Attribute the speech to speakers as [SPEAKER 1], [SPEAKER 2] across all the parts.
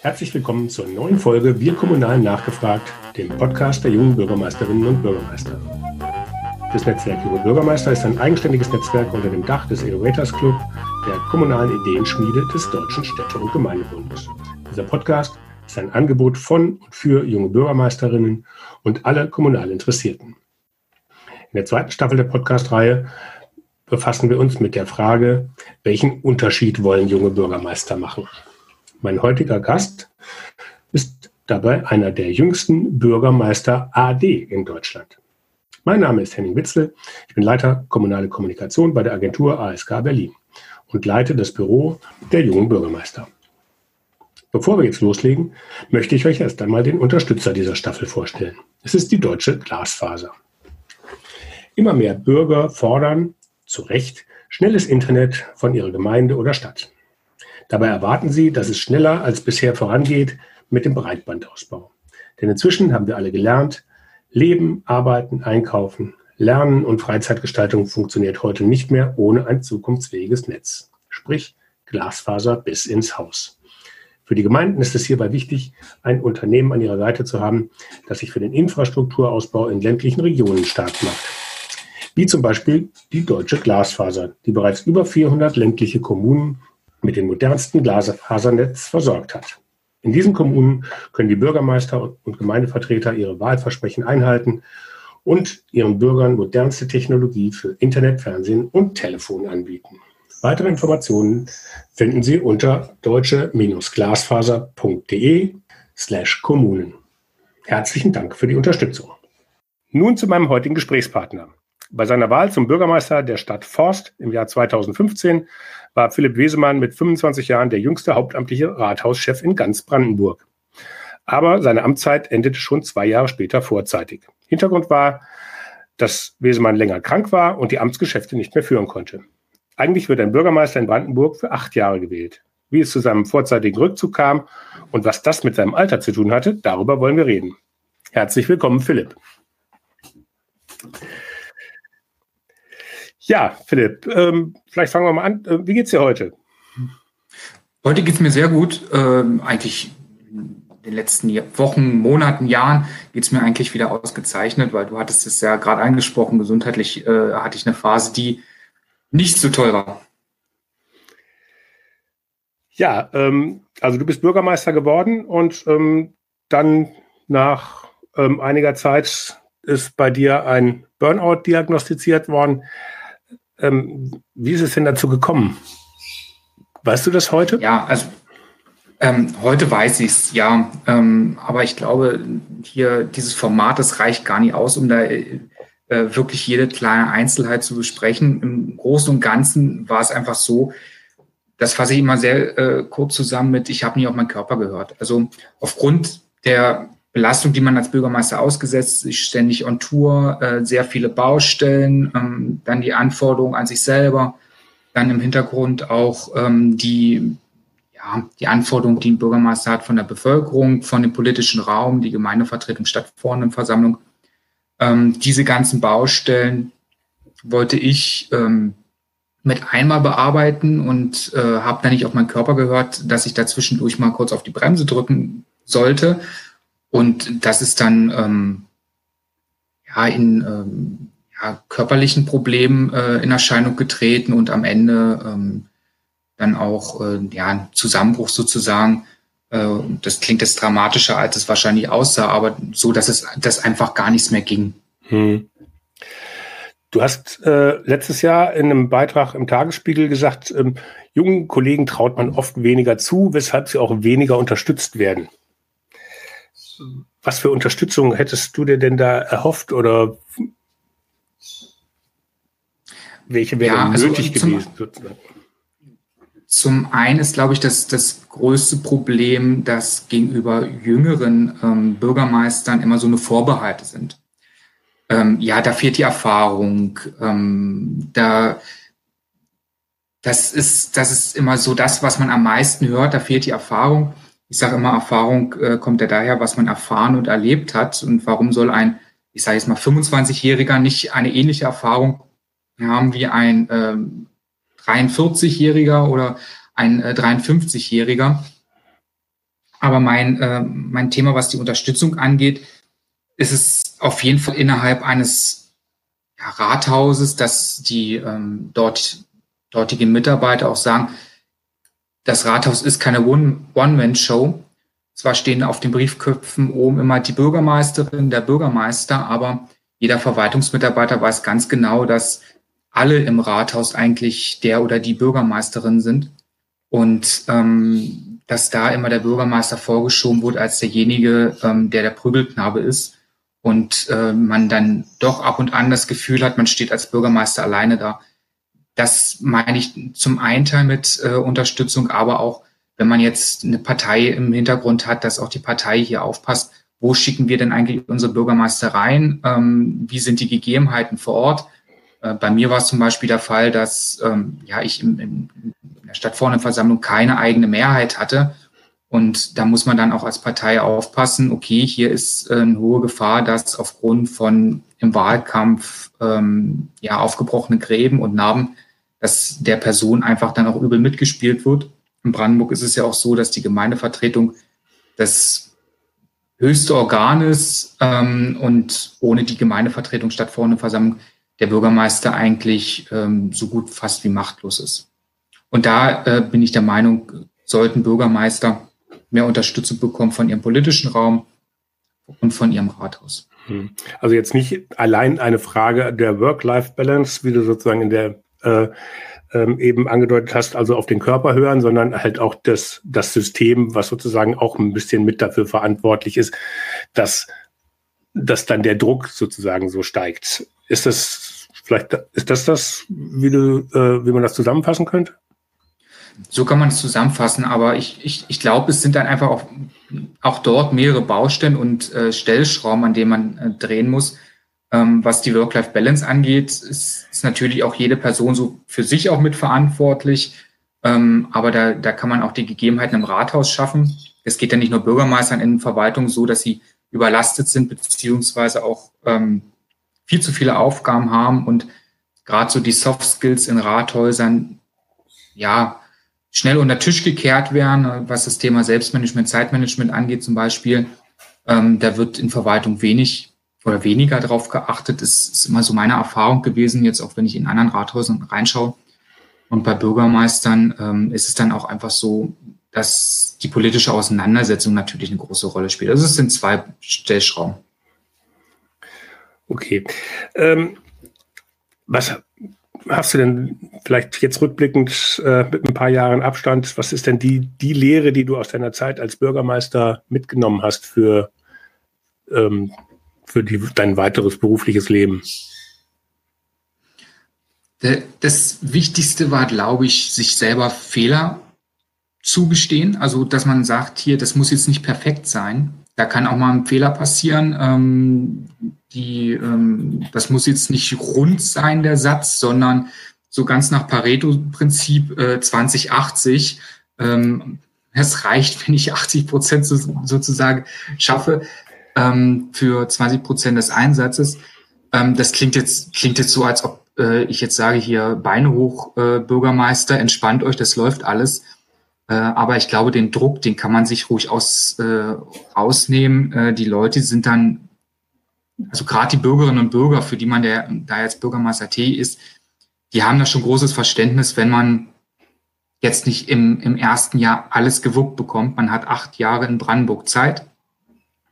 [SPEAKER 1] Herzlich willkommen zur neuen Folge Wir Kommunalen nachgefragt, dem Podcast der jungen Bürgermeisterinnen und Bürgermeister. Das Netzwerk Junge Bürgermeister ist ein eigenständiges Netzwerk unter dem Dach des Innovators Club, der kommunalen Ideenschmiede des Deutschen Städte- und Gemeindebundes. Dieser Podcast ist ein Angebot von und für junge Bürgermeisterinnen und alle kommunal Interessierten. In der zweiten Staffel der Podcast-Reihe befassen wir uns mit der Frage, welchen Unterschied wollen junge Bürgermeister machen? Mein heutiger Gast ist dabei einer der jüngsten Bürgermeister AD in Deutschland. Mein Name ist Henning Witzel. Ich bin Leiter kommunale Kommunikation bei der Agentur ASK Berlin und leite das Büro der jungen Bürgermeister. Bevor wir jetzt loslegen, möchte ich euch erst einmal den Unterstützer dieser Staffel vorstellen. Es ist die deutsche Glasfaser. Immer mehr Bürger fordern, zu Recht, schnelles Internet von ihrer Gemeinde oder Stadt. Dabei erwarten sie, dass es schneller als bisher vorangeht mit dem Breitbandausbau. Denn inzwischen haben wir alle gelernt, Leben, Arbeiten, Einkaufen, Lernen und Freizeitgestaltung funktioniert heute nicht mehr ohne ein zukunftsfähiges Netz. Sprich Glasfaser bis ins Haus. Für die Gemeinden ist es hierbei wichtig, ein Unternehmen an ihrer Seite zu haben, das sich für den Infrastrukturausbau in ländlichen Regionen stark macht. Wie zum Beispiel die Deutsche Glasfaser, die bereits über 400 ländliche Kommunen mit dem modernsten Glasfasernetz versorgt hat. In diesen Kommunen können die Bürgermeister und Gemeindevertreter ihre Wahlversprechen einhalten und ihren Bürgern modernste Technologie für Internet, Fernsehen und Telefon anbieten. Weitere Informationen finden Sie unter deutsche-glasfaser.de slash Kommunen. Herzlichen Dank für die Unterstützung. Nun zu meinem heutigen Gesprächspartner. Bei seiner Wahl zum Bürgermeister der Stadt Forst im Jahr 2015 war Philipp Wesemann mit 25 Jahren der jüngste hauptamtliche Rathauschef in ganz Brandenburg. Aber seine Amtszeit endete schon zwei Jahre später vorzeitig. Hintergrund war, dass Wesemann länger krank war und die Amtsgeschäfte nicht mehr führen konnte. Eigentlich wird ein Bürgermeister in Brandenburg für acht Jahre gewählt. Wie es zu seinem vorzeitigen Rückzug kam und was das mit seinem Alter zu tun hatte, darüber wollen wir reden. Herzlich willkommen, Philipp. Ja, Philipp, ähm, vielleicht fangen wir mal an. Äh, wie geht's dir heute?
[SPEAKER 2] Heute geht's mir sehr gut. Ähm, eigentlich in den letzten Wochen, Monaten, Jahren geht's mir eigentlich wieder ausgezeichnet, weil du hattest es ja gerade angesprochen, gesundheitlich äh, hatte ich eine Phase, die nicht so toll war.
[SPEAKER 1] Ja, ähm, also du bist Bürgermeister geworden und ähm, dann nach ähm, einiger Zeit ist bei dir ein Burnout diagnostiziert worden. Ähm, wie ist es denn dazu gekommen? Weißt du das heute?
[SPEAKER 2] Ja, also ähm, heute weiß ich es, ja. Ähm, aber ich glaube, hier dieses Format, das reicht gar nicht aus, um da äh, wirklich jede kleine Einzelheit zu besprechen. Im Großen und Ganzen war es einfach so, das fasse ich immer sehr äh, kurz zusammen mit, ich habe nie auf meinen Körper gehört. Also aufgrund der Belastung, die man als Bürgermeister ausgesetzt ist, ständig on Tour, äh, sehr viele Baustellen, ähm, dann die Anforderungen an sich selber, dann im Hintergrund auch ähm, die, ja, die Anforderungen, die ein Bürgermeister hat von der Bevölkerung, von dem politischen Raum, die Gemeindevertretung, Stadtverordnetenversammlung. Ähm, diese ganzen Baustellen wollte ich ähm, mit einmal bearbeiten und äh, habe dann nicht auf meinen Körper gehört, dass ich dazwischendurch mal kurz auf die Bremse drücken sollte und das ist dann ähm, ja in ähm, ja, körperlichen Problemen äh, in Erscheinung getreten und am Ende ähm, dann auch äh, ja, ein Zusammenbruch sozusagen. Äh, das klingt jetzt dramatischer, als es wahrscheinlich aussah, aber so, dass es dass einfach gar nichts mehr ging. Hm.
[SPEAKER 1] Du hast äh, letztes Jahr in einem Beitrag im Tagesspiegel gesagt, ähm, jungen Kollegen traut man oft weniger zu, weshalb sie auch weniger unterstützt werden was für Unterstützung hättest du dir denn da erhofft oder welche wäre ja, also nötig gewesen?
[SPEAKER 2] Zum, zum einen ist, glaube ich, das, das größte Problem, dass gegenüber jüngeren ähm, Bürgermeistern immer so eine Vorbehalte sind. Ähm, ja, da fehlt die Erfahrung, ähm, da das ist, das ist immer so das, was man am meisten hört, da fehlt die Erfahrung ich sage immer, Erfahrung äh, kommt ja daher, was man erfahren und erlebt hat. Und warum soll ein, ich sage jetzt mal, 25-Jähriger nicht eine ähnliche Erfahrung haben wie ein ähm, 43-Jähriger oder ein äh, 53-Jähriger? Aber mein, äh, mein Thema, was die Unterstützung angeht, ist es auf jeden Fall innerhalb eines ja, Rathauses, dass die ähm, dort, dortigen Mitarbeiter auch sagen, das Rathaus ist keine One-Man-Show. Zwar stehen auf den Briefköpfen oben immer die Bürgermeisterin, der Bürgermeister, aber jeder Verwaltungsmitarbeiter weiß ganz genau, dass alle im Rathaus eigentlich der oder die Bürgermeisterin sind und ähm, dass da immer der Bürgermeister vorgeschoben wurde als derjenige, ähm, der der Prügelknabe ist und äh, man dann doch ab und an das Gefühl hat, man steht als Bürgermeister alleine da. Das meine ich zum einen Teil mit äh, Unterstützung, aber auch, wenn man jetzt eine Partei im Hintergrund hat, dass auch die Partei hier aufpasst, wo schicken wir denn eigentlich unsere Bürgermeister rein? Ähm, wie sind die Gegebenheiten vor Ort? Äh, bei mir war es zum Beispiel der Fall, dass ähm, ja, ich in, in der Stadtverordnetenversammlung keine eigene Mehrheit hatte. Und da muss man dann auch als Partei aufpassen, okay, hier ist äh, eine hohe Gefahr, dass aufgrund von im Wahlkampf ähm, ja, aufgebrochene Gräben und Narben, dass der Person einfach dann auch übel mitgespielt wird. In Brandenburg ist es ja auch so, dass die Gemeindevertretung das höchste Organ ist ähm, und ohne die Gemeindevertretung Stadtverordnetenversammlung der Bürgermeister eigentlich ähm, so gut fast wie machtlos ist. Und da äh, bin ich der Meinung, sollten Bürgermeister mehr Unterstützung bekommen von ihrem politischen Raum und von ihrem Rathaus.
[SPEAKER 1] Hm. Also jetzt nicht allein eine Frage der Work-Life-Balance, wie du sozusagen in der äh, ähm, eben angedeutet hast, also auf den Körper hören, sondern halt auch das, das System, was sozusagen auch ein bisschen mit dafür verantwortlich ist, dass, dass dann der Druck sozusagen so steigt. Ist das vielleicht, ist das das, wie du, äh, wie man das zusammenfassen könnte?
[SPEAKER 2] So kann man es zusammenfassen, aber ich, ich, ich glaube, es sind dann einfach auch, auch dort mehrere Baustellen und äh, Stellschrauben, an denen man äh, drehen muss. Ähm, was die Work-Life-Balance angeht, ist, ist natürlich auch jede Person so für sich auch mitverantwortlich. Ähm, aber da, da kann man auch die Gegebenheiten im Rathaus schaffen. Es geht ja nicht nur Bürgermeistern in Verwaltung so, dass sie überlastet sind, beziehungsweise auch ähm, viel zu viele Aufgaben haben und gerade so die Soft Skills in Rathäusern, ja, schnell unter Tisch gekehrt werden, was das Thema Selbstmanagement, Zeitmanagement angeht zum Beispiel. Ähm, da wird in Verwaltung wenig oder weniger darauf geachtet. Das ist immer so meine Erfahrung gewesen, jetzt auch wenn ich in anderen Rathäusern reinschaue. Und bei Bürgermeistern ähm, ist es dann auch einfach so, dass die politische Auseinandersetzung natürlich eine große Rolle spielt. Also es sind zwei Stellschrauben.
[SPEAKER 1] Okay. Ähm, was hast du denn vielleicht jetzt rückblickend äh, mit ein paar Jahren Abstand, was ist denn die, die Lehre, die du aus deiner Zeit als Bürgermeister mitgenommen hast für, ähm, für die, dein weiteres berufliches Leben?
[SPEAKER 2] Das Wichtigste war, glaube ich, sich selber Fehler zugestehen. Also, dass man sagt, hier, das muss jetzt nicht perfekt sein. Da kann auch mal ein Fehler passieren. Ähm, die, ähm, das muss jetzt nicht rund sein, der Satz, sondern so ganz nach Pareto-Prinzip äh, 2080. Ähm, es reicht, wenn ich 80 Prozent so, sozusagen schaffe ähm, für 20 Prozent des Einsatzes. Ähm, das klingt jetzt, klingt jetzt so, als ob äh, ich jetzt sage hier Beine hoch, äh, Bürgermeister, entspannt euch, das läuft alles. Äh, aber ich glaube, den Druck, den kann man sich ruhig aus, äh, rausnehmen. Äh, die Leute sind dann also gerade die Bürgerinnen und Bürger, für die man der, da jetzt Bürgermeister T ist, die haben da schon großes Verständnis, wenn man jetzt nicht im, im ersten Jahr alles gewuppt bekommt. Man hat acht Jahre in Brandenburg Zeit.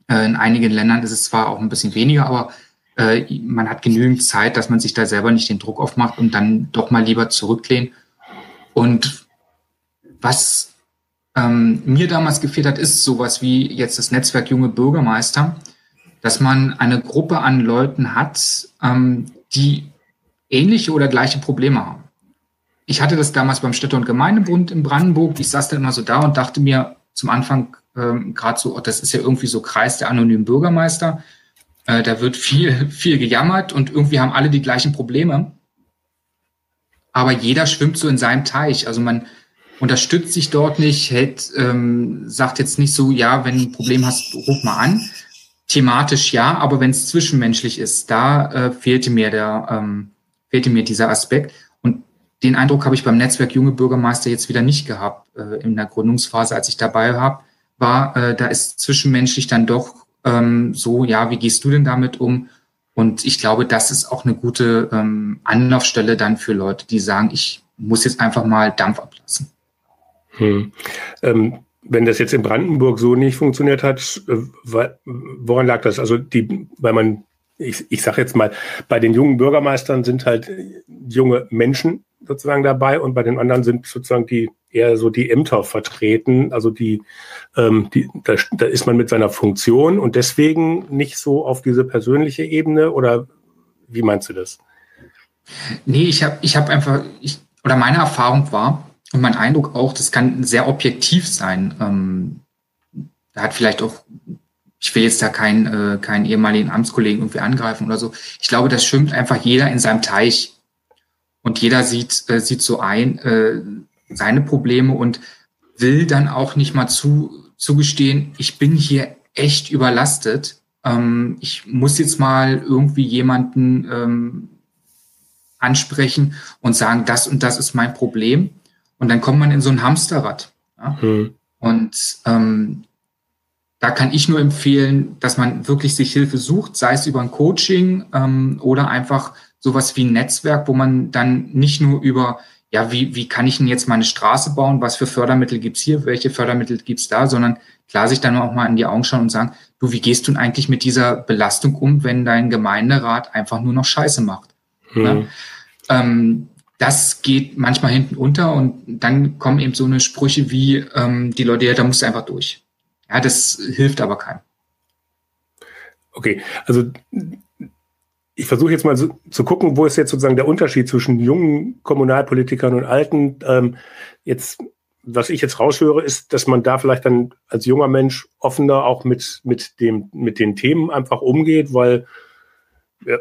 [SPEAKER 2] Äh, in einigen Ländern ist es zwar auch ein bisschen weniger, aber äh, man hat genügend Zeit, dass man sich da selber nicht den Druck aufmacht und dann doch mal lieber zurücklehnt. Und was ähm, mir damals gefehlt hat, ist sowas wie jetzt das Netzwerk Junge Bürgermeister dass man eine Gruppe an Leuten hat, ähm, die ähnliche oder gleiche Probleme haben. Ich hatte das damals beim Städte- und Gemeindebund in Brandenburg. Ich saß dann immer so da und dachte mir zum Anfang ähm, gerade so, oh, das ist ja irgendwie so Kreis der anonymen Bürgermeister. Äh, da wird viel, viel gejammert und irgendwie haben alle die gleichen Probleme. Aber jeder schwimmt so in seinem Teich. Also man unterstützt sich dort nicht, hält, ähm, sagt jetzt nicht so, ja, wenn du ein Problem hast, ruf mal an, thematisch ja, aber wenn es zwischenmenschlich ist, da äh, fehlte mir der, ähm, fehlte mir dieser Aspekt. Den Eindruck habe ich beim Netzwerk Junge Bürgermeister jetzt wieder nicht gehabt äh, in der Gründungsphase, als ich dabei hab, war, äh, da ist zwischenmenschlich dann doch ähm, so, ja, wie gehst du denn damit um? Und ich glaube, das ist auch eine gute ähm, Anlaufstelle dann für Leute, die sagen, ich muss jetzt einfach mal Dampf ablassen.
[SPEAKER 1] Hm. Ähm, wenn das jetzt in Brandenburg so nicht funktioniert hat, äh, woran lag das? Also die, weil man, ich, ich sage jetzt mal, bei den jungen Bürgermeistern sind halt junge Menschen sozusagen dabei und bei den anderen sind sozusagen die eher so die Ämter vertreten. Also die, ähm, die da, da ist man mit seiner Funktion und deswegen nicht so auf diese persönliche Ebene oder wie meinst du das?
[SPEAKER 2] Nee, ich habe ich hab einfach, ich, oder meine Erfahrung war, und mein Eindruck auch, das kann sehr objektiv sein. Ähm, da hat vielleicht auch, ich will jetzt da keinen, äh, keinen ehemaligen Amtskollegen irgendwie angreifen oder so. Ich glaube, das schwimmt einfach jeder in seinem Teich. Und jeder sieht, äh, sieht so ein, äh, seine Probleme und will dann auch nicht mal zu, zugestehen, ich bin hier echt überlastet. Ähm, ich muss jetzt mal irgendwie jemanden ähm, ansprechen und sagen, das und das ist mein Problem. Und dann kommt man in so ein Hamsterrad. Ja? Hm. Und ähm, da kann ich nur empfehlen, dass man wirklich sich Hilfe sucht, sei es über ein Coaching ähm, oder einfach sowas wie ein Netzwerk, wo man dann nicht nur über, ja, wie, wie kann ich denn jetzt meine Straße bauen, was für Fördermittel gibt's hier, welche Fördermittel gibt's da, sondern klar sich dann auch mal in die Augen schauen und sagen, du, wie gehst du denn eigentlich mit dieser Belastung um, wenn dein Gemeinderat einfach nur noch Scheiße macht? Hm. Ja? Ähm, das geht manchmal hinten unter und dann kommen eben so eine Sprüche wie, ähm, die Leute, ja, da musst du einfach durch. Ja, das hilft aber keinem.
[SPEAKER 1] Okay, also ich versuche jetzt mal so, zu gucken, wo ist jetzt sozusagen der Unterschied zwischen jungen Kommunalpolitikern und alten. Ähm, jetzt, was ich jetzt raushöre, ist, dass man da vielleicht dann als junger Mensch offener auch mit, mit dem, mit den Themen einfach umgeht, weil ja,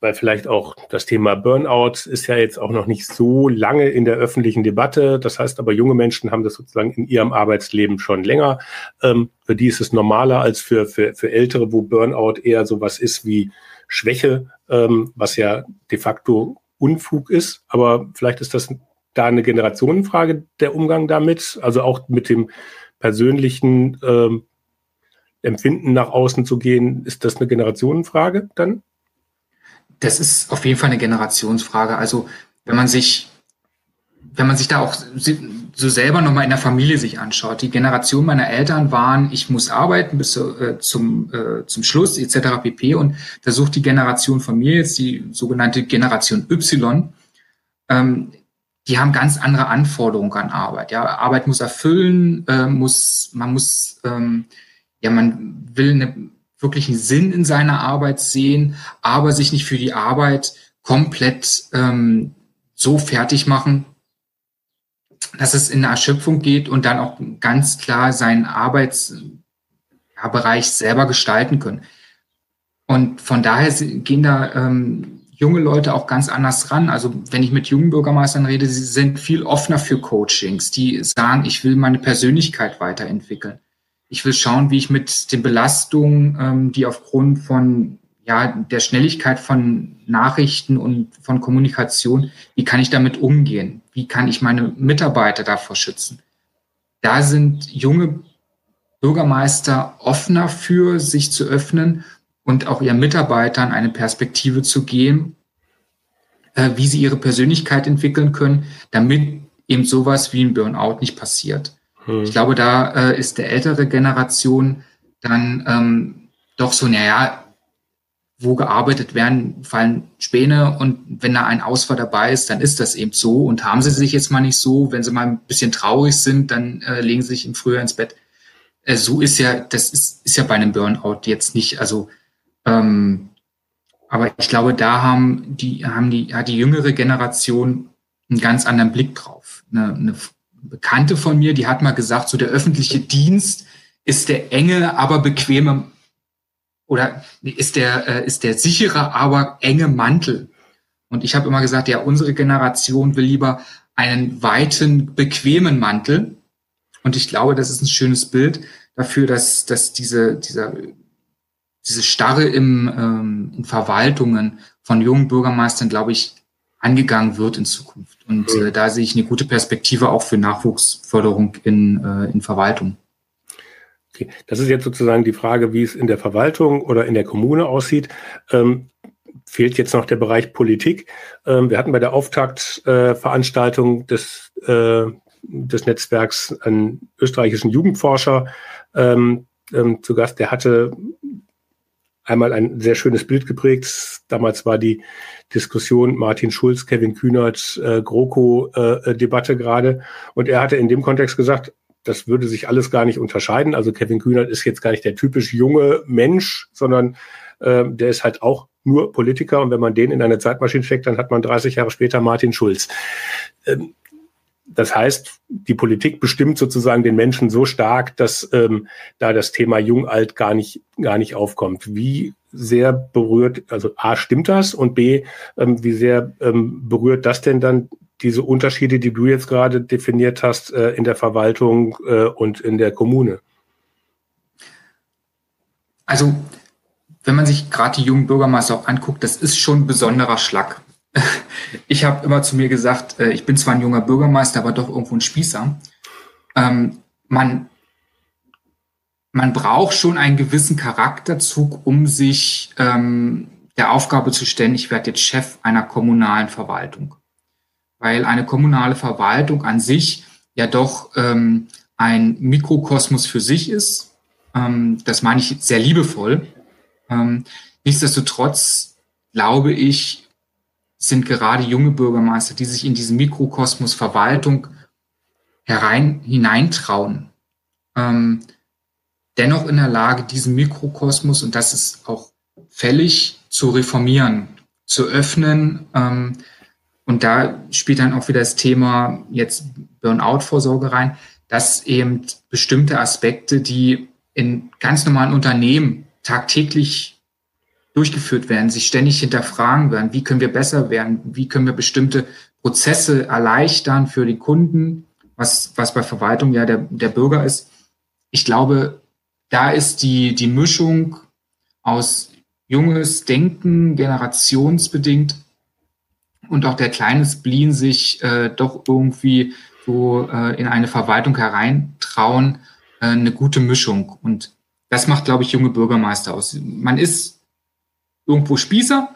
[SPEAKER 1] weil vielleicht auch das Thema Burnout ist ja jetzt auch noch nicht so lange in der öffentlichen Debatte. Das heißt aber, junge Menschen haben das sozusagen in ihrem Arbeitsleben schon länger. Ähm, für die ist es normaler als für, für, für Ältere, wo Burnout eher sowas ist wie Schwäche, ähm, was ja de facto Unfug ist. Aber vielleicht ist das da eine Generationenfrage, der Umgang damit, also auch mit dem persönlichen ähm, Empfinden nach außen zu gehen. Ist das eine Generationenfrage dann?
[SPEAKER 2] das ist auf jeden Fall eine Generationsfrage. Also wenn man sich, wenn man sich da auch so selber nochmal in der Familie sich anschaut, die Generation meiner Eltern waren, ich muss arbeiten bis äh, zum, äh, zum Schluss etc. pp. Und da sucht die Generation von mir jetzt, die sogenannte Generation Y, ähm, die haben ganz andere Anforderungen an Arbeit. Ja, Arbeit muss erfüllen, äh, muss, man muss, ähm, ja, man will eine wirklichen Sinn in seiner Arbeit sehen, aber sich nicht für die Arbeit komplett ähm, so fertig machen, dass es in Erschöpfung geht und dann auch ganz klar seinen Arbeitsbereich selber gestalten können. Und von daher gehen da ähm, junge Leute auch ganz anders ran. Also wenn ich mit jungen Bürgermeistern rede, sie sind viel offener für Coachings, die sagen, ich will meine Persönlichkeit weiterentwickeln ich will schauen, wie ich mit den Belastungen, ähm, die aufgrund von ja, der Schnelligkeit von Nachrichten und von Kommunikation, wie kann ich damit umgehen? Wie kann ich meine Mitarbeiter davor schützen? Da sind junge Bürgermeister offener für, sich zu öffnen und auch ihren Mitarbeitern eine Perspektive zu geben, äh, wie sie ihre Persönlichkeit entwickeln können, damit eben sowas wie ein Burnout nicht passiert. Hm. Ich glaube, da äh, ist der ältere Generation dann ähm, doch so, naja, wo gearbeitet werden, fallen Späne und wenn da ein Ausfall dabei ist, dann ist das eben so und haben sie sich jetzt mal nicht so, wenn sie mal ein bisschen traurig sind, dann äh, legen sie sich im Frühjahr ins Bett. Äh, so ist ja, das ist, ist ja bei einem Burnout jetzt nicht, also ähm, aber ich glaube, da haben die, haben die, hat die jüngere Generation einen ganz anderen Blick drauf. Eine, eine Bekannte von mir, die hat mal gesagt, so der öffentliche Dienst ist der enge, aber bequeme oder ist der äh, ist der sichere, aber enge Mantel. Und ich habe immer gesagt, ja, unsere Generation will lieber einen weiten, bequemen Mantel. Und ich glaube, das ist ein schönes Bild dafür, dass, dass diese, dieser, diese Starre im, ähm, in Verwaltungen von jungen Bürgermeistern, glaube ich, angegangen wird in Zukunft. Und äh, da sehe ich eine gute Perspektive auch für Nachwuchsförderung in, äh, in Verwaltung.
[SPEAKER 1] Okay, das ist jetzt sozusagen die Frage, wie es in der Verwaltung oder in der Kommune aussieht. Ähm, fehlt jetzt noch der Bereich Politik. Ähm, wir hatten bei der Auftaktveranstaltung äh, des, äh, des Netzwerks einen österreichischen Jugendforscher ähm, ähm, zu Gast. Der hatte einmal ein sehr schönes Bild geprägt. Damals war die Diskussion Martin Schulz, Kevin Kühnert, äh, GroKo-Debatte äh, gerade. Und er hatte in dem Kontext gesagt, das würde sich alles gar nicht unterscheiden. Also Kevin Kühnert ist jetzt gar nicht der typisch junge Mensch, sondern äh, der ist halt auch nur Politiker. Und wenn man den in eine Zeitmaschine steckt, dann hat man 30 Jahre später Martin Schulz. Ähm, das heißt, die Politik bestimmt sozusagen den Menschen so stark, dass ähm, da das Thema Jung-Alt gar nicht, gar nicht aufkommt. Wie sehr berührt, also A, stimmt das? Und B, ähm, wie sehr ähm, berührt das denn dann diese Unterschiede, die du jetzt gerade definiert hast, äh, in der Verwaltung äh, und in der Kommune?
[SPEAKER 2] Also, wenn man sich gerade die jungen Bürgermeister auch anguckt, das ist schon ein besonderer Schlag. ich habe immer zu mir gesagt, äh, ich bin zwar ein junger Bürgermeister, aber doch irgendwo ein Spießer. Ähm, man, man braucht schon einen gewissen Charakterzug, um sich ähm, der Aufgabe zu stellen, ich werde jetzt Chef einer kommunalen Verwaltung. Weil eine kommunale Verwaltung an sich ja doch ähm, ein Mikrokosmos für sich ist. Ähm, das meine ich sehr liebevoll. Ähm, nichtsdestotrotz glaube ich, sind gerade junge Bürgermeister, die sich in diesen Mikrokosmos Verwaltung herein, hineintrauen, ähm, dennoch in der Lage, diesen Mikrokosmos, und das ist auch fällig, zu reformieren, zu öffnen. Ähm, und da spielt dann auch wieder das Thema jetzt Burnout-Vorsorge rein, dass eben bestimmte Aspekte, die in ganz normalen Unternehmen tagtäglich durchgeführt werden, sich ständig hinterfragen werden, wie können wir besser werden, wie können wir bestimmte Prozesse erleichtern für die Kunden, was, was bei Verwaltung ja der, der Bürger ist. Ich glaube, da ist die, die Mischung aus junges Denken, generationsbedingt und auch der kleine Spleen sich äh, doch irgendwie so äh, in eine Verwaltung hereintrauen, äh, eine gute Mischung. Und das macht, glaube ich, junge Bürgermeister aus. Man ist irgendwo Spießer,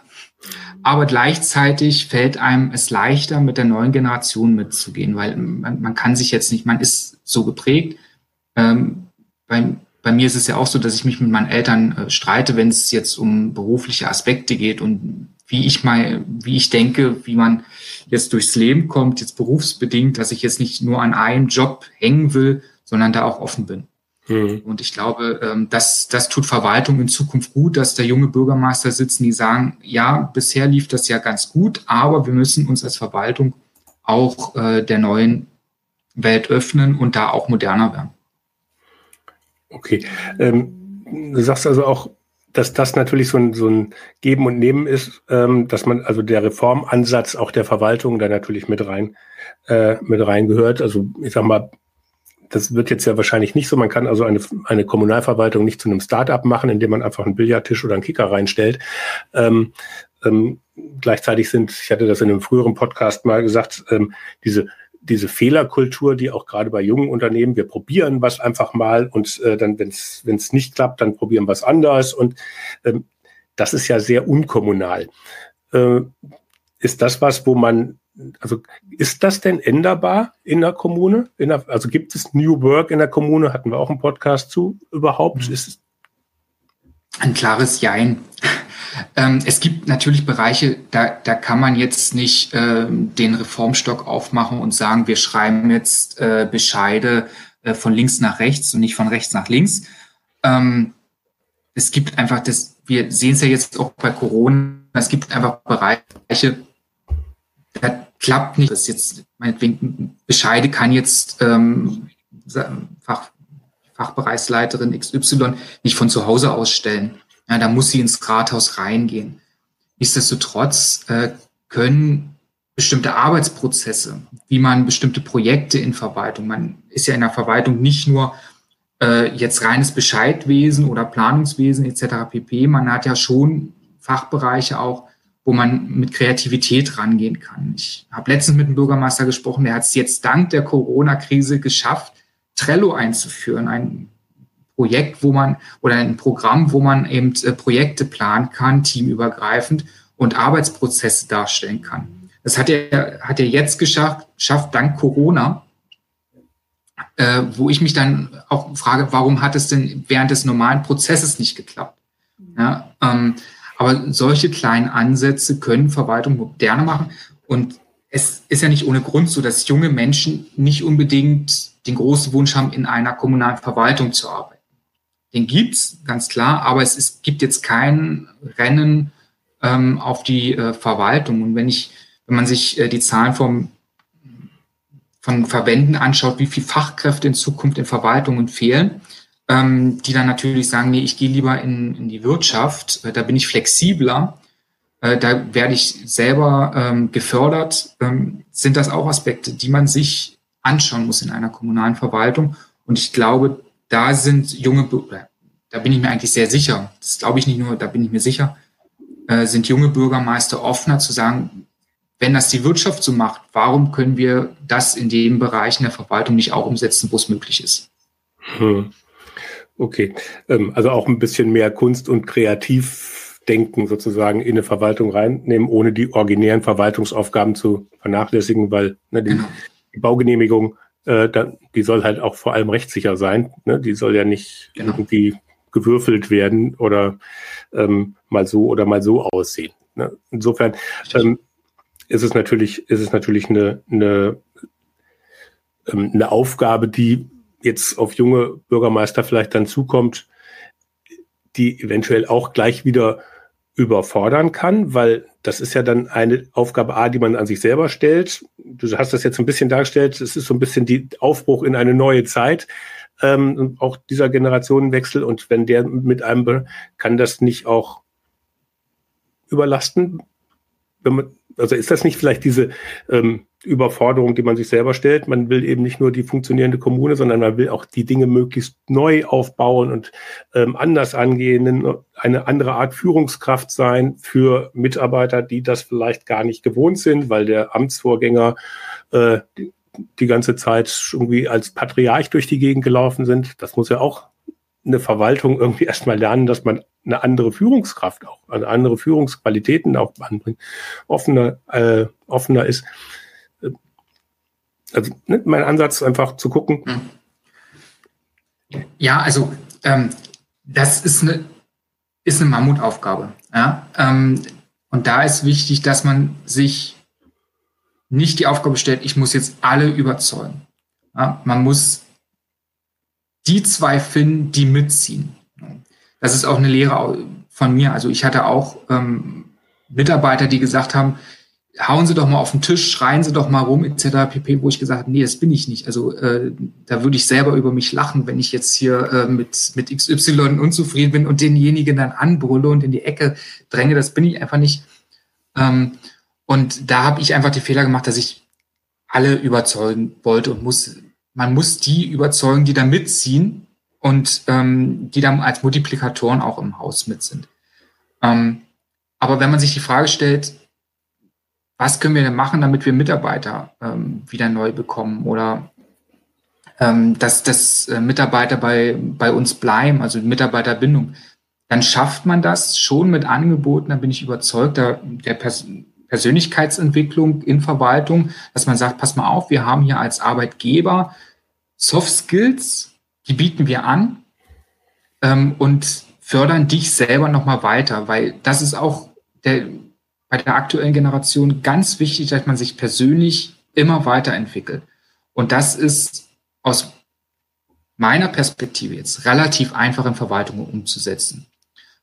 [SPEAKER 2] aber gleichzeitig fällt einem es leichter, mit der neuen Generation mitzugehen, weil man, man kann sich jetzt nicht, man ist so geprägt. Ähm, bei, bei mir ist es ja auch so, dass ich mich mit meinen Eltern äh, streite, wenn es jetzt um berufliche Aspekte geht und wie ich mal, wie ich denke, wie man jetzt durchs Leben kommt, jetzt berufsbedingt, dass ich jetzt nicht nur an einem Job hängen will, sondern da auch offen bin. Mhm. Und ich glaube, ähm, das, das tut Verwaltung in Zukunft gut, dass da junge Bürgermeister sitzen, die sagen, ja, bisher lief das ja ganz gut, aber wir müssen uns als Verwaltung auch äh, der neuen Welt öffnen und da auch moderner werden.
[SPEAKER 1] Okay. Ähm, du sagst also auch, dass das natürlich so ein, so ein Geben und Nehmen ist, ähm, dass man also der Reformansatz auch der Verwaltung da natürlich mit rein äh, mit rein gehört. Also ich sag mal, das wird jetzt ja wahrscheinlich nicht so. Man kann also eine, eine Kommunalverwaltung nicht zu einem Start-up machen, indem man einfach einen Billardtisch oder einen Kicker reinstellt. Ähm, ähm, gleichzeitig sind, ich hatte das in einem früheren Podcast mal gesagt, ähm, diese diese Fehlerkultur, die auch gerade bei jungen Unternehmen, wir probieren was einfach mal und äh, dann, wenn es nicht klappt, dann probieren wir es anders. Und ähm, das ist ja sehr unkommunal. Äh, ist das was, wo man also ist das denn änderbar in der Kommune? In der, also gibt es New Work in der Kommune? Hatten wir auch einen Podcast zu überhaupt? Mhm. Ist
[SPEAKER 2] ein klares Jein. Ähm, es gibt natürlich Bereiche, da, da kann man jetzt nicht äh, den Reformstock aufmachen und sagen, wir schreiben jetzt äh, Bescheide äh, von links nach rechts und nicht von rechts nach links. Ähm, es gibt einfach das, wir sehen es ja jetzt auch bei Corona, es gibt einfach Bereiche, da klappt nicht. Das jetzt, meinetwegen, Bescheide kann jetzt ähm, Fach, Fachbereichsleiterin XY nicht von zu Hause ausstellen. Ja, da muss sie ins Rathaus reingehen. Nichtsdestotrotz äh, können bestimmte Arbeitsprozesse, wie man bestimmte Projekte in Verwaltung, man ist ja in der Verwaltung nicht nur äh, jetzt reines Bescheidwesen oder Planungswesen etc. pp. Man hat ja schon Fachbereiche auch, wo man mit Kreativität rangehen kann. Ich habe letztens mit einem Bürgermeister gesprochen, der hat es jetzt dank der Corona-Krise geschafft, Trello einzuführen, ein Projekt, wo man oder ein Programm, wo man eben äh, Projekte planen kann, teamübergreifend und Arbeitsprozesse darstellen kann. Das hat er, hat er jetzt geschafft, schafft dank Corona, äh, wo ich mich dann auch frage, warum hat es denn während des normalen Prozesses nicht geklappt? Ja, ähm, aber solche kleinen Ansätze können Verwaltung moderner machen. Und es ist ja nicht ohne Grund so, dass junge Menschen nicht unbedingt den großen Wunsch haben, in einer kommunalen Verwaltung zu arbeiten. Den gibt's ganz klar, aber es ist, gibt jetzt kein Rennen ähm, auf die äh, Verwaltung. Und wenn ich, wenn man sich äh, die Zahlen vom, von Verbänden anschaut, wie viel Fachkräfte in Zukunft in Verwaltungen fehlen, ähm, die dann natürlich sagen, nee, ich gehe lieber in, in die Wirtschaft, äh, da bin ich flexibler, äh, da werde ich selber ähm, gefördert, ähm, sind das auch Aspekte, die man sich anschauen muss in einer kommunalen Verwaltung. Und ich glaube, da sind junge, da bin ich mir eigentlich sehr sicher, das glaube ich nicht nur, da bin ich mir sicher, äh, sind junge Bürgermeister offener zu sagen, wenn das die Wirtschaft so macht, warum können wir das in den Bereichen der Verwaltung nicht auch umsetzen, wo es möglich ist?
[SPEAKER 1] Hm. Okay, ähm, also auch ein bisschen mehr Kunst und Kreativdenken sozusagen in eine Verwaltung reinnehmen, ohne die originären Verwaltungsaufgaben zu vernachlässigen, weil ne, die, genau. die Baugenehmigung, äh, da, die soll halt auch vor allem rechtssicher sein. Ne? Die soll ja nicht genau. irgendwie gewürfelt werden oder ähm, mal so oder mal so aussehen. Ne? Insofern ähm, ist es natürlich, ist es natürlich eine, eine, ähm, eine Aufgabe, die jetzt auf junge Bürgermeister vielleicht dann zukommt, die eventuell auch gleich wieder überfordern kann, weil das ist ja dann eine Aufgabe A, die man an sich selber stellt. Du hast das jetzt ein bisschen dargestellt, es ist so ein bisschen die Aufbruch in eine neue Zeit, ähm, auch dieser Generationenwechsel. Und wenn der mit einem, kann das nicht auch überlasten? Man, also ist das nicht vielleicht diese ähm, Überforderung, die man sich selber stellt. Man will eben nicht nur die funktionierende Kommune, sondern man will auch die Dinge möglichst neu aufbauen und ähm, anders angehen, eine andere Art Führungskraft sein für Mitarbeiter, die das vielleicht gar nicht gewohnt sind, weil der Amtsvorgänger äh, die, ganze Zeit irgendwie als Patriarch durch die Gegend gelaufen sind. Das muss ja auch eine Verwaltung irgendwie erstmal lernen, dass man eine andere Führungskraft auch, eine andere Führungsqualitäten auch anbringt, offener, äh, offener ist also ne, mein Ansatz einfach zu gucken.
[SPEAKER 2] Hm. Ja, also ähm, das ist eine, ist eine Mammutaufgabe. Ja? Ähm, und da ist wichtig, dass man sich nicht die Aufgabe stellt, ich muss jetzt alle überzeugen. Ja? Man muss die zwei finden, die mitziehen. Das ist auch eine Lehre von mir. Also ich hatte auch ähm, Mitarbeiter, die gesagt haben, hauen Sie doch mal auf den Tisch, schreien Sie doch mal rum, etc. pp, wo ich gesagt habe, nee, das bin ich nicht. Also äh, da würde ich selber über mich lachen, wenn ich jetzt hier äh, mit, mit XY unzufrieden bin und denjenigen dann anbrülle und in die Ecke dränge. Das bin ich einfach nicht. Ähm, und da habe ich einfach die Fehler gemacht, dass ich alle überzeugen wollte und muss, man muss die überzeugen, die da mitziehen und ähm, die dann als Multiplikatoren auch im Haus mit sind. Ähm, aber wenn man sich die Frage stellt, was können wir denn machen, damit wir Mitarbeiter ähm, wieder neu bekommen oder ähm, dass, dass äh, Mitarbeiter bei, bei uns bleiben, also Mitarbeiterbindung, dann schafft man das schon mit Angeboten, da bin ich überzeugt, der, der Pers Persönlichkeitsentwicklung in Verwaltung, dass man sagt, pass mal auf, wir haben hier als Arbeitgeber Soft Skills, die bieten wir an ähm, und fördern dich selber nochmal weiter, weil das ist auch der, bei der aktuellen Generation ganz wichtig, dass man sich persönlich immer weiterentwickelt. Und das ist aus meiner Perspektive jetzt relativ einfach in Verwaltungen umzusetzen.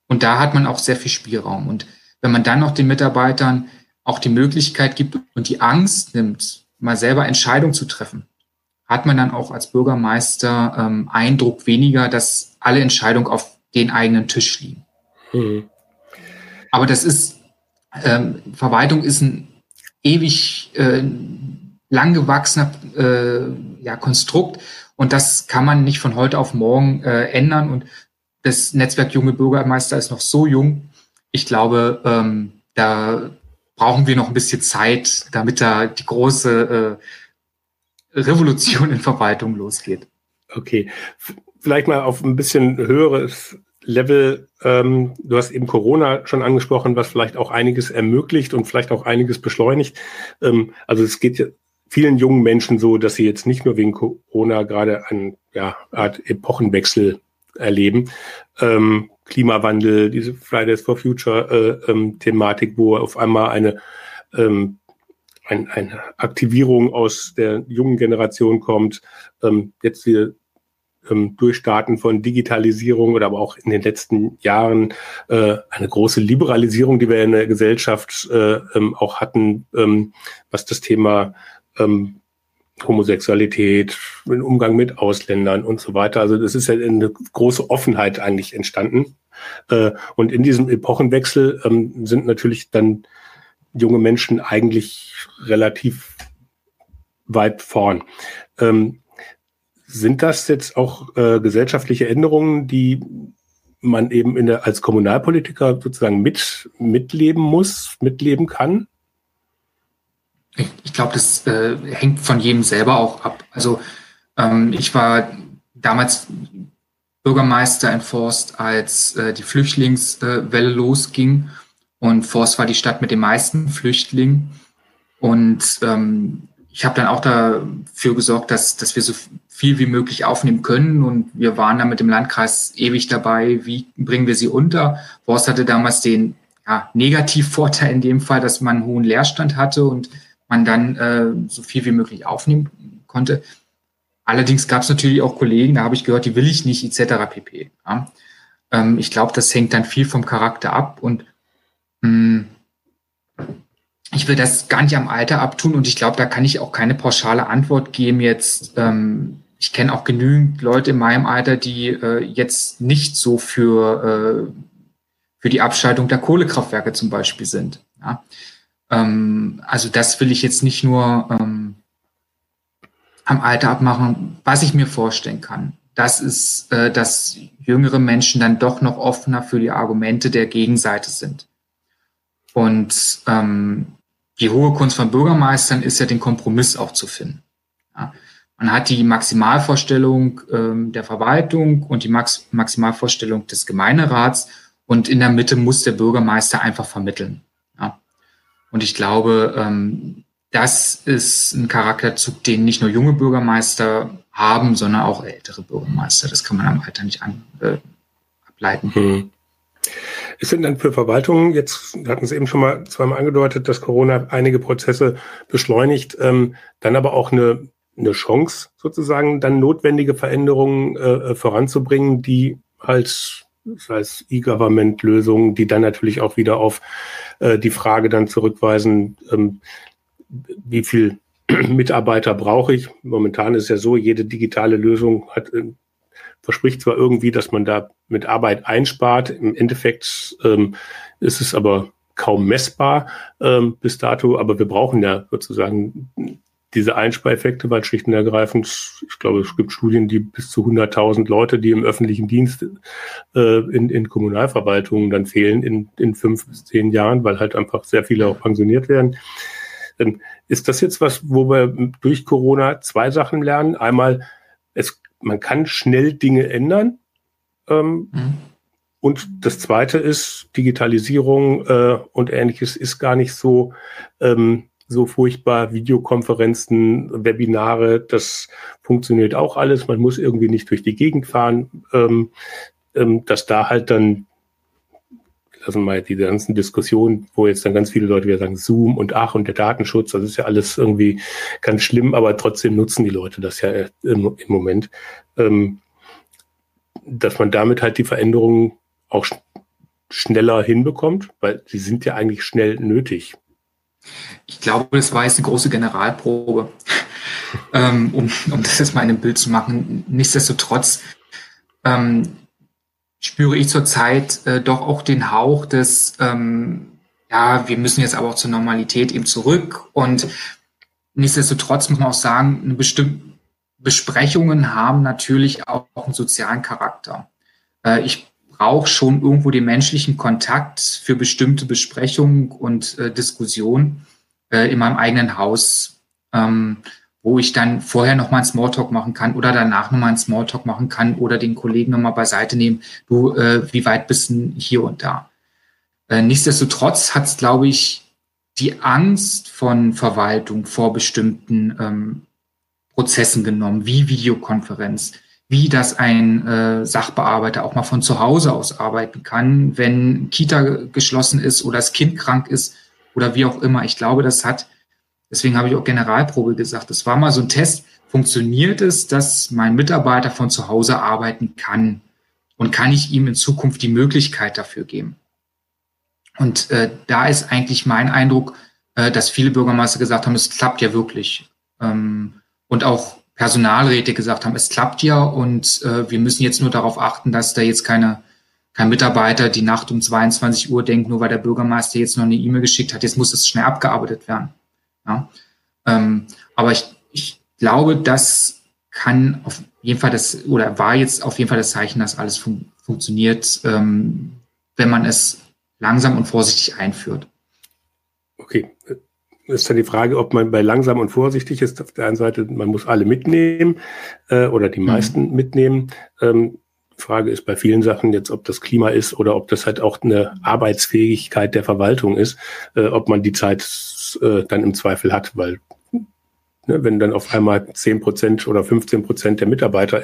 [SPEAKER 2] Und da hat man auch sehr viel Spielraum. Und wenn man dann noch den Mitarbeitern auch die Möglichkeit gibt und die Angst nimmt, mal selber Entscheidungen zu treffen, hat man dann auch als Bürgermeister ähm, Eindruck weniger, dass alle Entscheidungen auf den eigenen Tisch liegen. Mhm. Aber das ist ähm, Verwaltung ist ein ewig äh, langgewachsener äh, ja, Konstrukt und das kann man nicht von heute auf morgen äh, ändern. Und das Netzwerk Junge Bürgermeister ist noch so jung. Ich glaube, ähm, da brauchen wir noch ein bisschen Zeit, damit da die große äh, Revolution in Verwaltung losgeht.
[SPEAKER 1] Okay. vielleicht mal auf ein bisschen höheres Level. Ähm, du hast eben Corona schon angesprochen, was vielleicht auch einiges ermöglicht und vielleicht auch einiges beschleunigt. Ähm, also es geht ja vielen jungen Menschen so, dass sie jetzt nicht nur wegen Corona gerade eine ja, Art Epochenwechsel erleben. Ähm, Klimawandel, diese Fridays for Future äh, ähm, Thematik, wo auf einmal eine, ähm, ein, eine Aktivierung aus der jungen Generation kommt. Ähm, jetzt wir ähm, Durchstarten von Digitalisierung oder aber auch in den letzten Jahren äh, eine große Liberalisierung, die wir in der Gesellschaft äh, ähm, auch hatten, ähm, was das Thema ähm, Homosexualität, den Umgang mit Ausländern und so weiter. Also das ist ja eine große Offenheit eigentlich entstanden. Äh, und in diesem Epochenwechsel ähm, sind natürlich dann junge Menschen eigentlich relativ weit vorn. Ähm, sind das jetzt auch äh, gesellschaftliche Änderungen, die man eben in der, als Kommunalpolitiker sozusagen mit, mitleben muss, mitleben kann?
[SPEAKER 2] Ich glaube, das äh, hängt von jedem selber auch ab. Also ähm, ich war damals Bürgermeister in Forst, als äh, die Flüchtlingswelle losging. Und Forst war die Stadt mit den meisten Flüchtlingen. Und ähm, ich habe dann auch dafür gesorgt, dass, dass wir so viel wie möglich aufnehmen können. Und wir waren dann mit dem Landkreis ewig dabei, wie bringen wir sie unter. Forst hatte damals den ja, Negativvorteil in dem Fall, dass man einen hohen Leerstand hatte und man dann äh, so viel wie möglich aufnehmen konnte. Allerdings gab es natürlich auch Kollegen, da habe ich gehört, die will ich nicht, etc. pp. Ja. Ähm, ich glaube, das hängt dann viel vom Charakter ab und mh, hm, ich will das gar nicht am Alter abtun und ich glaube, da kann ich auch keine pauschale Antwort geben jetzt. Ähm, ich kenne auch genügend Leute in meinem Alter, die äh, jetzt nicht so für, äh, für die Abschaltung der Kohlekraftwerke zum Beispiel sind. Ja. Ähm, also das will ich jetzt nicht nur ähm, am Alter abmachen. Was ich mir vorstellen kann, das ist, äh, dass jüngere Menschen dann doch noch offener für die Argumente der Gegenseite sind. Und ähm, die hohe Kunst von Bürgermeistern ist ja den Kompromiss auch zu finden. Man hat die Maximalvorstellung ähm, der Verwaltung und die Max Maximalvorstellung des Gemeinderats und in der Mitte muss der Bürgermeister einfach vermitteln. Ja. Und ich glaube, ähm, das ist ein Charakterzug, den nicht nur junge Bürgermeister haben, sondern auch ältere Bürgermeister. Das kann man am Alter nicht an, äh, ableiten. Hm.
[SPEAKER 1] Ist denn dann für Verwaltungen, jetzt hatten Sie eben schon mal zweimal angedeutet, dass Corona einige Prozesse beschleunigt, ähm, dann aber auch eine, eine Chance sozusagen, dann notwendige Veränderungen äh, voranzubringen, die halt, das heißt E-Government-Lösungen, die dann natürlich auch wieder auf äh, die Frage dann zurückweisen, ähm, wie viel Mitarbeiter brauche ich? Momentan ist ja so, jede digitale Lösung hat, äh, verspricht zwar irgendwie, dass man da mit Arbeit einspart. Im Endeffekt ähm, ist es aber kaum messbar ähm, bis dato, aber wir brauchen ja sozusagen diese Einspareffekte, weil schlicht und ergreifend, ich glaube, es gibt Studien, die bis zu 100.000 Leute, die im öffentlichen Dienst äh, in, in Kommunalverwaltungen dann fehlen in, in fünf bis zehn Jahren, weil halt einfach sehr viele auch pensioniert werden. Ähm, ist das jetzt was, wo wir durch Corona zwei Sachen lernen? Einmal, es, man kann schnell Dinge ändern. Ähm, mhm. Und das zweite ist, Digitalisierung äh, und ähnliches ist gar nicht so, ähm, so furchtbar. Videokonferenzen, Webinare, das funktioniert auch alles. Man muss irgendwie nicht durch die Gegend fahren. Ähm, ähm, dass da halt dann lassen wir die ganzen Diskussionen, wo jetzt dann ganz viele Leute wieder sagen, Zoom und ach und der Datenschutz, das ist ja alles irgendwie ganz schlimm, aber trotzdem nutzen die Leute das ja im, im Moment, ähm, dass man damit halt die Veränderungen auch sch schneller hinbekommt, weil sie sind ja eigentlich schnell nötig.
[SPEAKER 2] Ich glaube, das war jetzt eine große Generalprobe, ähm, um, um das jetzt mal in einem Bild zu machen. Nichtsdestotrotz, ähm, spüre ich zurzeit äh, doch auch den Hauch des, ähm, ja, wir müssen jetzt aber auch zur Normalität eben zurück. Und nichtsdestotrotz muss man auch sagen, eine bestimmte Besprechungen haben natürlich auch, auch einen sozialen Charakter. Äh, ich brauche schon irgendwo den menschlichen Kontakt für bestimmte Besprechungen und äh, Diskussionen äh, in meinem eigenen Haus. Ähm, wo ich dann vorher nochmal einen Smalltalk machen kann oder danach nochmal einen Smalltalk machen kann oder den Kollegen nochmal beiseite nehmen, du, äh, wie weit bist du hier und da? Äh, nichtsdestotrotz hat es, glaube ich, die Angst von Verwaltung vor bestimmten ähm, Prozessen genommen, wie Videokonferenz, wie das ein äh, Sachbearbeiter auch mal von zu Hause aus arbeiten kann, wenn Kita geschlossen ist oder das Kind krank ist oder wie auch immer. Ich glaube, das hat Deswegen habe ich auch Generalprobe gesagt. Das war mal so ein Test. Funktioniert es, dass mein Mitarbeiter von zu Hause arbeiten kann? Und kann ich ihm in Zukunft die Möglichkeit dafür geben? Und äh, da ist eigentlich mein Eindruck, äh, dass viele Bürgermeister gesagt haben, es klappt ja wirklich. Ähm, und auch Personalräte gesagt haben, es klappt ja und äh, wir müssen jetzt nur darauf achten, dass da jetzt keine, kein Mitarbeiter die Nacht um 22 Uhr denkt, nur weil der Bürgermeister jetzt noch eine E-Mail geschickt hat, jetzt muss es schnell abgearbeitet werden. Ja? Ähm, aber ich, ich glaube, das kann auf jeden Fall das, oder war jetzt auf jeden Fall das Zeichen, dass alles fun funktioniert, ähm, wenn man es langsam und vorsichtig einführt.
[SPEAKER 1] Okay. Ist dann die Frage, ob man bei langsam und vorsichtig ist. Auf der einen Seite, man muss alle mitnehmen äh, oder die mhm. meisten mitnehmen. Ähm, Frage ist bei vielen Sachen jetzt, ob das Klima ist oder ob das halt auch eine Arbeitsfähigkeit der Verwaltung ist, äh, ob man die Zeit äh, dann im Zweifel hat, weil ne, wenn dann auf einmal 10 Prozent oder 15 Prozent der Mitarbeiter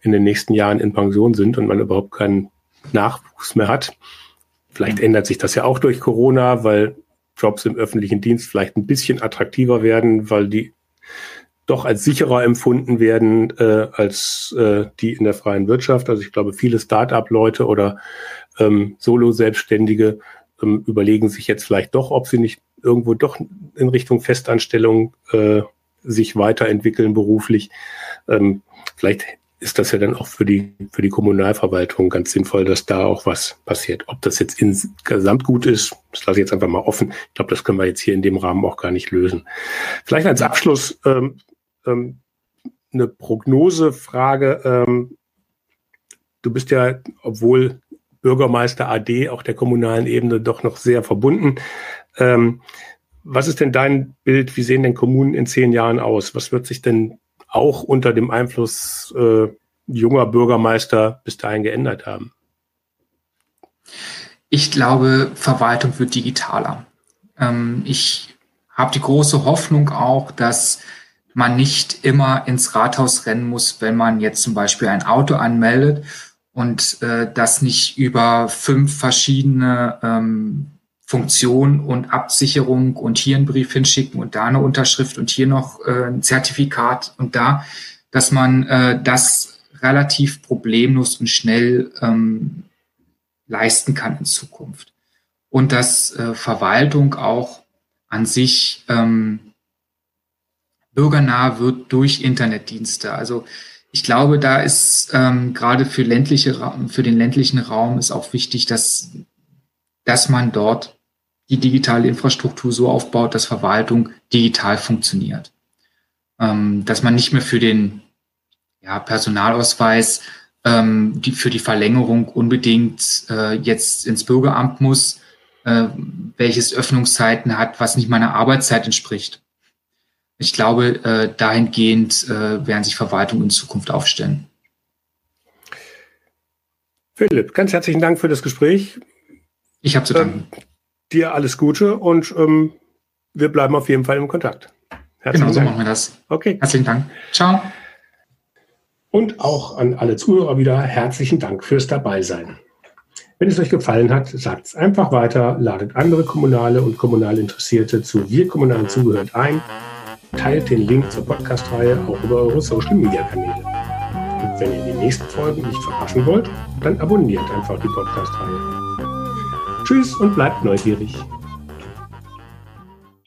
[SPEAKER 1] in den nächsten Jahren in Pension sind und man überhaupt keinen Nachwuchs mehr hat, vielleicht ändert sich das ja auch durch Corona, weil Jobs im öffentlichen Dienst vielleicht ein bisschen attraktiver werden, weil die doch als sicherer empfunden werden äh, als äh, die in der freien Wirtschaft. Also ich glaube, viele Start-up-Leute oder ähm, Solo-Selbstständige ähm, überlegen sich jetzt vielleicht doch, ob sie nicht irgendwo doch in Richtung Festanstellung äh, sich weiterentwickeln beruflich. Ähm, vielleicht ist das ja dann auch für die, für die Kommunalverwaltung ganz sinnvoll, dass da auch was passiert. Ob das jetzt insgesamt gut ist, das lasse ich jetzt einfach mal offen. Ich glaube, das können wir jetzt hier in dem Rahmen auch gar nicht lösen. Vielleicht als Abschluss ähm, ähm, eine Prognosefrage. Ähm, du bist ja, obwohl Bürgermeister AD, auch der kommunalen Ebene, doch noch sehr verbunden. Ähm, was ist denn dein Bild? Wie sehen denn Kommunen in zehn Jahren aus? Was wird sich denn auch unter dem Einfluss äh, junger Bürgermeister bis dahin geändert haben?
[SPEAKER 2] Ich glaube, Verwaltung wird digitaler. Ähm, ich habe die große Hoffnung auch, dass man nicht immer ins Rathaus rennen muss, wenn man jetzt zum Beispiel ein Auto anmeldet und äh, das nicht über fünf verschiedene ähm, Funktionen und Absicherung und hier einen Brief hinschicken und da eine Unterschrift und hier noch äh, ein Zertifikat und da, dass man äh, das relativ problemlos und schnell ähm, leisten kann in Zukunft. Und dass äh, Verwaltung auch an sich ähm, bürgernah wird durch Internetdienste. Also ich glaube, da ist ähm, gerade für ländliche für den ländlichen Raum ist auch wichtig, dass dass man dort die digitale Infrastruktur so aufbaut, dass Verwaltung digital funktioniert. Ähm, dass man nicht mehr für den ja, Personalausweis ähm, die, für die Verlängerung unbedingt äh, jetzt ins Bürgeramt muss, äh, welches Öffnungszeiten hat, was nicht meiner Arbeitszeit entspricht. Ich glaube, äh, dahingehend äh, werden sich Verwaltungen in Zukunft aufstellen.
[SPEAKER 1] Philipp, ganz herzlichen Dank für das Gespräch.
[SPEAKER 2] Ich habe zu danken.
[SPEAKER 1] Dir alles Gute und ähm, wir bleiben auf jeden Fall im Kontakt.
[SPEAKER 2] Herzlichen genau, so Dank. machen wir das.
[SPEAKER 1] Okay.
[SPEAKER 2] Herzlichen Dank. Ciao.
[SPEAKER 1] Und auch an alle Zuhörer wieder herzlichen Dank fürs Dabeisein. Wenn es euch gefallen hat, sagt es einfach weiter, ladet andere Kommunale und kommunal Interessierte zu Wir Kommunalen zugehört ein teilt den Link zur Podcast-Reihe auch über eure Social-Media-Kanäle. Und wenn ihr die nächsten Folgen nicht verpassen wollt, dann abonniert einfach die Podcast-Reihe. Tschüss und bleibt neugierig.